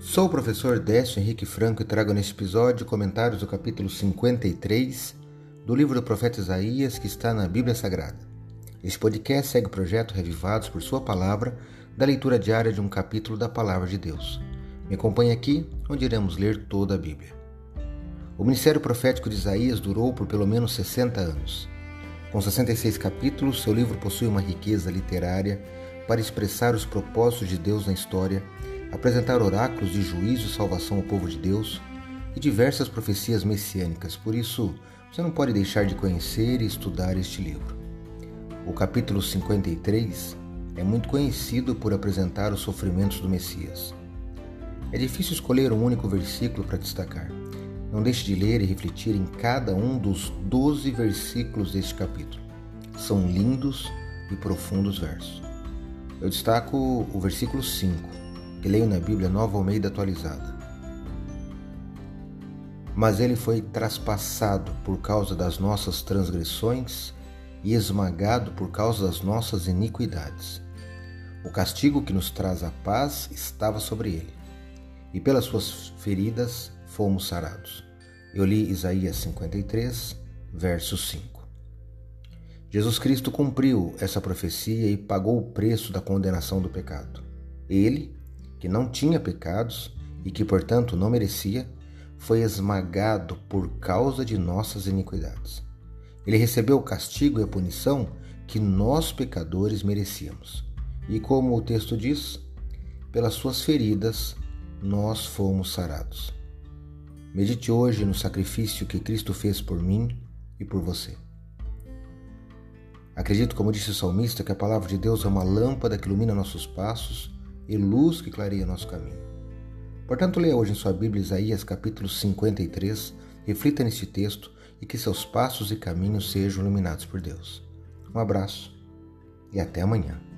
Sou o professor Décio Henrique Franco e trago neste episódio comentários do capítulo 53 do livro do profeta Isaías que está na Bíblia Sagrada. Este podcast segue o projeto Revivados por Sua Palavra, da leitura diária de um capítulo da Palavra de Deus. Me acompanhe aqui, onde iremos ler toda a Bíblia. O ministério profético de Isaías durou por pelo menos 60 anos. Com 66 capítulos, seu livro possui uma riqueza literária para expressar os propósitos de Deus na história apresentar oráculos de juízo e salvação ao povo de Deus e diversas profecias messiânicas. Por isso, você não pode deixar de conhecer e estudar este livro. O capítulo 53 é muito conhecido por apresentar os sofrimentos do Messias. É difícil escolher um único versículo para destacar. Não deixe de ler e refletir em cada um dos 12 versículos deste capítulo. São lindos e profundos versos. Eu destaco o versículo 5 que leio na Bíblia Nova Almeida atualizada. Mas ele foi traspassado por causa das nossas transgressões e esmagado por causa das nossas iniquidades. O castigo que nos traz a paz estava sobre ele, e pelas suas feridas fomos sarados. Eu li Isaías 53, verso 5. Jesus Cristo cumpriu essa profecia e pagou o preço da condenação do pecado. Ele, que não tinha pecados e que, portanto, não merecia, foi esmagado por causa de nossas iniquidades. Ele recebeu o castigo e a punição que nós, pecadores, merecíamos. E como o texto diz, pelas suas feridas nós fomos sarados. Medite hoje no sacrifício que Cristo fez por mim e por você. Acredito, como disse o salmista, que a palavra de Deus é uma lâmpada que ilumina nossos passos e luz que clareia nosso caminho. Portanto, leia hoje em sua Bíblia Isaías capítulo 53, reflita neste texto e que seus passos e caminhos sejam iluminados por Deus. Um abraço e até amanhã.